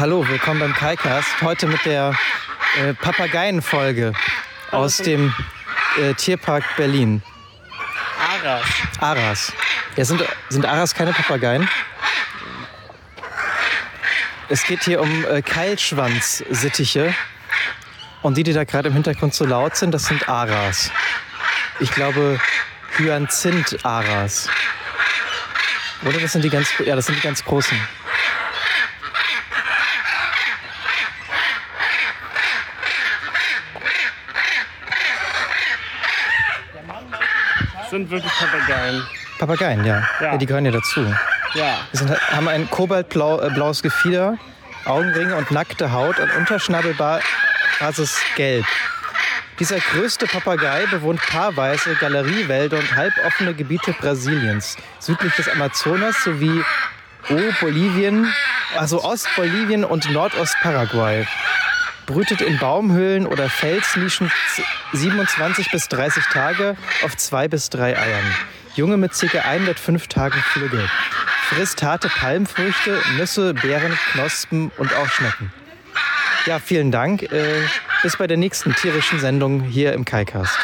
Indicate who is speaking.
Speaker 1: hallo, willkommen beim KaiCast. Heute mit der äh, Papageienfolge aus dem äh, Tierpark Berlin.
Speaker 2: Aras.
Speaker 1: Aras. Ja, sind, sind Aras keine Papageien? Es geht hier um äh, Keilschwanzsittiche. Und die, die da gerade im Hintergrund so laut sind, das sind Aras. Ich glaube, Hyazinth-Aras. Oder das sind die ganz, ja, das sind die ganz großen.
Speaker 2: Sind wirklich Papageien.
Speaker 1: Papageien, ja.
Speaker 2: Ja.
Speaker 1: ja die gehören ja dazu.
Speaker 2: Ja.
Speaker 1: Die sind, haben ein kobaltblaues Gefieder, Augenringe und nackte Haut und Unterschnabelbasis gelb. Dieser größte Papagei bewohnt paarweise Galeriewälder und halboffene Gebiete Brasiliens, südlich des Amazonas sowie O-Bolivien, also Ostbolivien und Nordost-Paraguay. Brütet in Baumhöhlen oder Felsnischen 27 bis 30 Tage auf zwei bis drei Eiern. Junge mit ca. 105 Tagen Flügge. Frisst harte Palmfrüchte, Nüsse, Beeren, Knospen und auch Schnecken. Ja, vielen Dank. Äh, bis bei der nächsten tierischen Sendung hier im KaiCast.